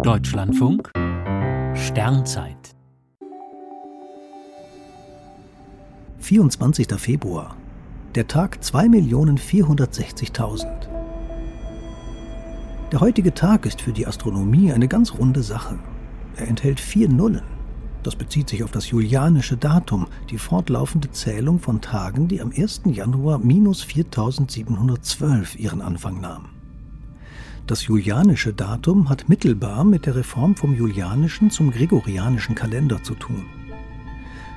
Deutschlandfunk Sternzeit 24. Februar. Der Tag 2.460.000. Der heutige Tag ist für die Astronomie eine ganz runde Sache. Er enthält vier Nullen. Das bezieht sich auf das julianische Datum, die fortlaufende Zählung von Tagen, die am 1. Januar minus 4712 ihren Anfang nahm. Das julianische Datum hat mittelbar mit der Reform vom julianischen zum gregorianischen Kalender zu tun.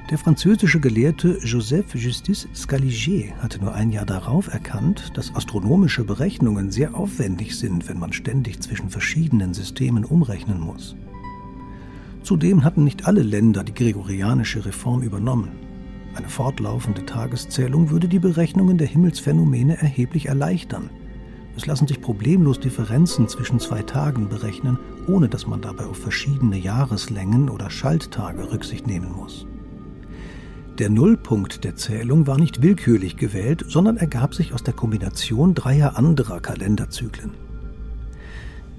Der französische Gelehrte Joseph Justice Scaliger hatte nur ein Jahr darauf erkannt, dass astronomische Berechnungen sehr aufwendig sind, wenn man ständig zwischen verschiedenen Systemen umrechnen muss. Zudem hatten nicht alle Länder die gregorianische Reform übernommen. Eine fortlaufende Tageszählung würde die Berechnungen der Himmelsphänomene erheblich erleichtern. Es lassen sich problemlos Differenzen zwischen zwei Tagen berechnen, ohne dass man dabei auf verschiedene Jahreslängen oder Schalttage Rücksicht nehmen muss. Der Nullpunkt der Zählung war nicht willkürlich gewählt, sondern ergab sich aus der Kombination dreier anderer Kalenderzyklen.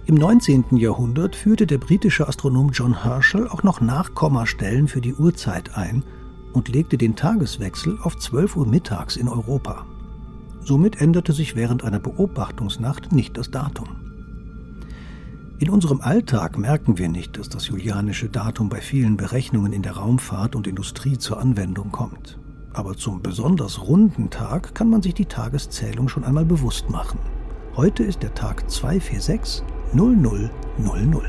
Im 19. Jahrhundert führte der britische Astronom John Herschel auch noch Nachkommastellen für die Uhrzeit ein und legte den Tageswechsel auf 12 Uhr mittags in Europa. Somit änderte sich während einer Beobachtungsnacht nicht das Datum. In unserem Alltag merken wir nicht, dass das julianische Datum bei vielen Berechnungen in der Raumfahrt und Industrie zur Anwendung kommt. Aber zum besonders runden Tag kann man sich die Tageszählung schon einmal bewusst machen. Heute ist der Tag 246 0000.